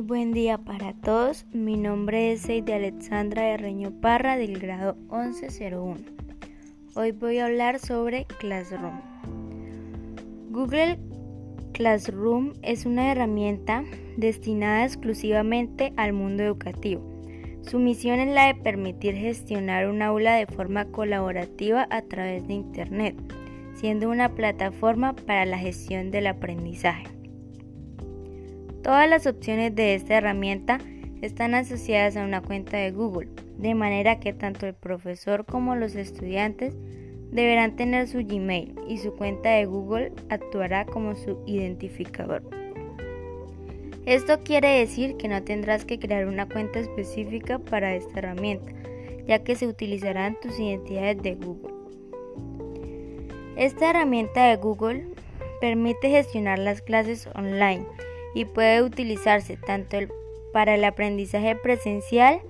Muy buen día para todos. Mi nombre es Seide Alexandra de Reño Parra del grado 1101. Hoy voy a hablar sobre Classroom. Google Classroom es una herramienta destinada exclusivamente al mundo educativo. Su misión es la de permitir gestionar un aula de forma colaborativa a través de Internet, siendo una plataforma para la gestión del aprendizaje. Todas las opciones de esta herramienta están asociadas a una cuenta de Google, de manera que tanto el profesor como los estudiantes deberán tener su Gmail y su cuenta de Google actuará como su identificador. Esto quiere decir que no tendrás que crear una cuenta específica para esta herramienta, ya que se utilizarán tus identidades de Google. Esta herramienta de Google permite gestionar las clases online y puede utilizarse tanto para el aprendizaje presencial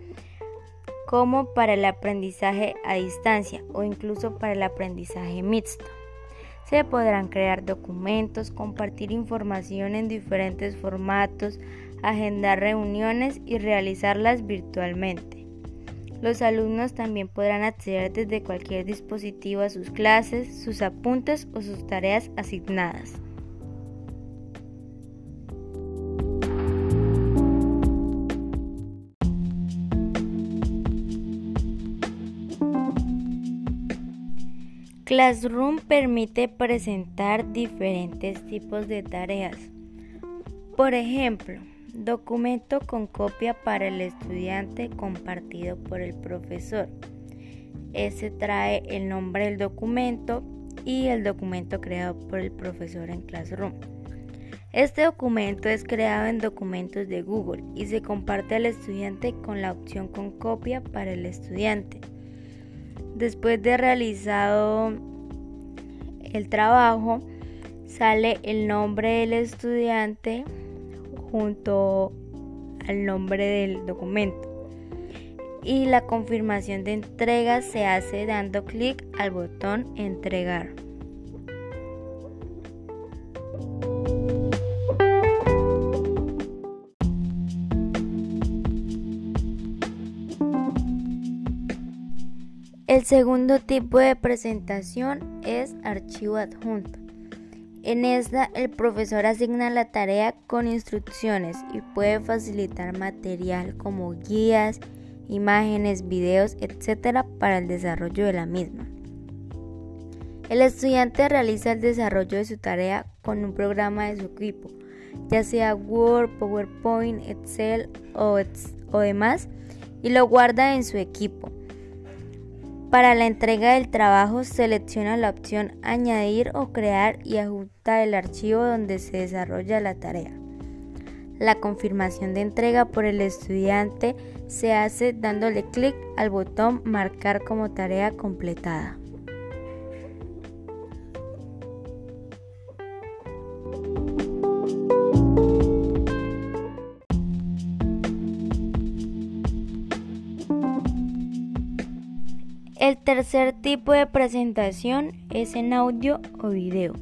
como para el aprendizaje a distancia o incluso para el aprendizaje mixto. Se podrán crear documentos, compartir información en diferentes formatos, agendar reuniones y realizarlas virtualmente. Los alumnos también podrán acceder desde cualquier dispositivo a sus clases, sus apuntes o sus tareas asignadas. Classroom permite presentar diferentes tipos de tareas. Por ejemplo, documento con copia para el estudiante compartido por el profesor. Ese trae el nombre del documento y el documento creado por el profesor en Classroom. Este documento es creado en documentos de Google y se comparte al estudiante con la opción con copia para el estudiante. Después de realizado el trabajo, sale el nombre del estudiante junto al nombre del documento. Y la confirmación de entrega se hace dando clic al botón entregar. El segundo tipo de presentación es archivo adjunto. En esta el profesor asigna la tarea con instrucciones y puede facilitar material como guías, imágenes, videos, etc. para el desarrollo de la misma. El estudiante realiza el desarrollo de su tarea con un programa de su equipo, ya sea Word, PowerPoint, Excel o, o demás, y lo guarda en su equipo. Para la entrega del trabajo selecciona la opción Añadir o Crear y ajusta el archivo donde se desarrolla la tarea. La confirmación de entrega por el estudiante se hace dándole clic al botón Marcar como tarea completada. El tercer tipo de presentación es en audio o video.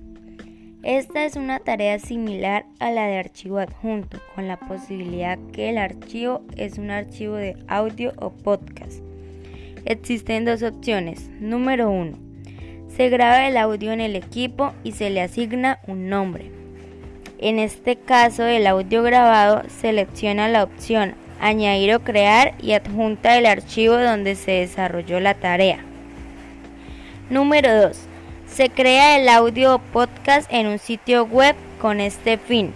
Esta es una tarea similar a la de archivo adjunto, con la posibilidad que el archivo es un archivo de audio o podcast. Existen dos opciones. Número 1. Se graba el audio en el equipo y se le asigna un nombre. En este caso, el audio grabado selecciona la opción añadir o crear y adjunta el archivo donde se desarrolló la tarea. Número 2. Se crea el audio podcast en un sitio web con este fin.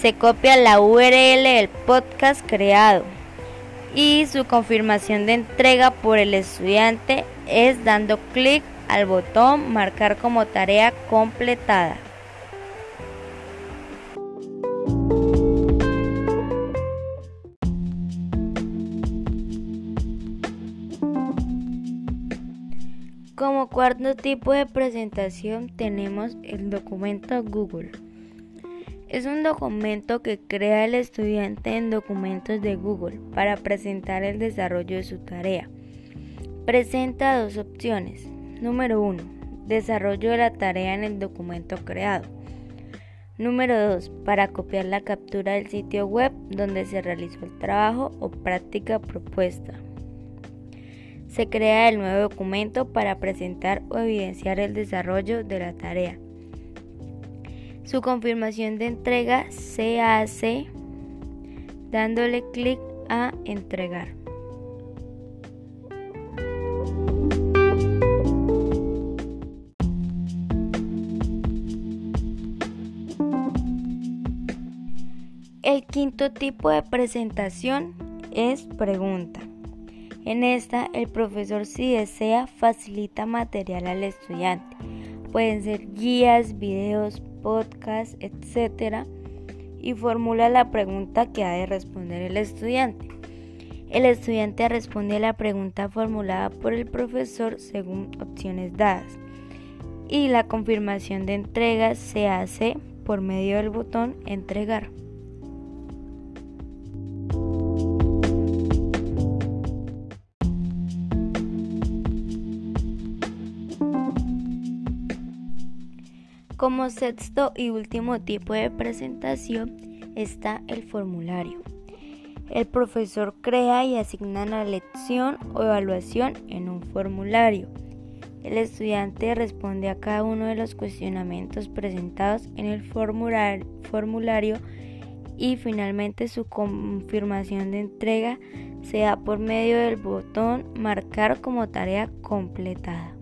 Se copia la URL del podcast creado y su confirmación de entrega por el estudiante es dando clic al botón marcar como tarea completada. Como cuarto tipo de presentación tenemos el documento Google. Es un documento que crea el estudiante en documentos de Google para presentar el desarrollo de su tarea. Presenta dos opciones. Número 1. Desarrollo de la tarea en el documento creado. Número 2. Para copiar la captura del sitio web donde se realizó el trabajo o práctica propuesta. Se crea el nuevo documento para presentar o evidenciar el desarrollo de la tarea. Su confirmación de entrega se hace dándole clic a entregar. El quinto tipo de presentación es pregunta. En esta, el profesor si desea facilita material al estudiante. Pueden ser guías, videos, podcasts, etc. Y formula la pregunta que ha de responder el estudiante. El estudiante responde la pregunta formulada por el profesor según opciones dadas. Y la confirmación de entrega se hace por medio del botón entregar. Como sexto y último tipo de presentación está el formulario. El profesor crea y asigna la lección o evaluación en un formulario. El estudiante responde a cada uno de los cuestionamientos presentados en el formulario y finalmente su confirmación de entrega se da por medio del botón marcar como tarea completada.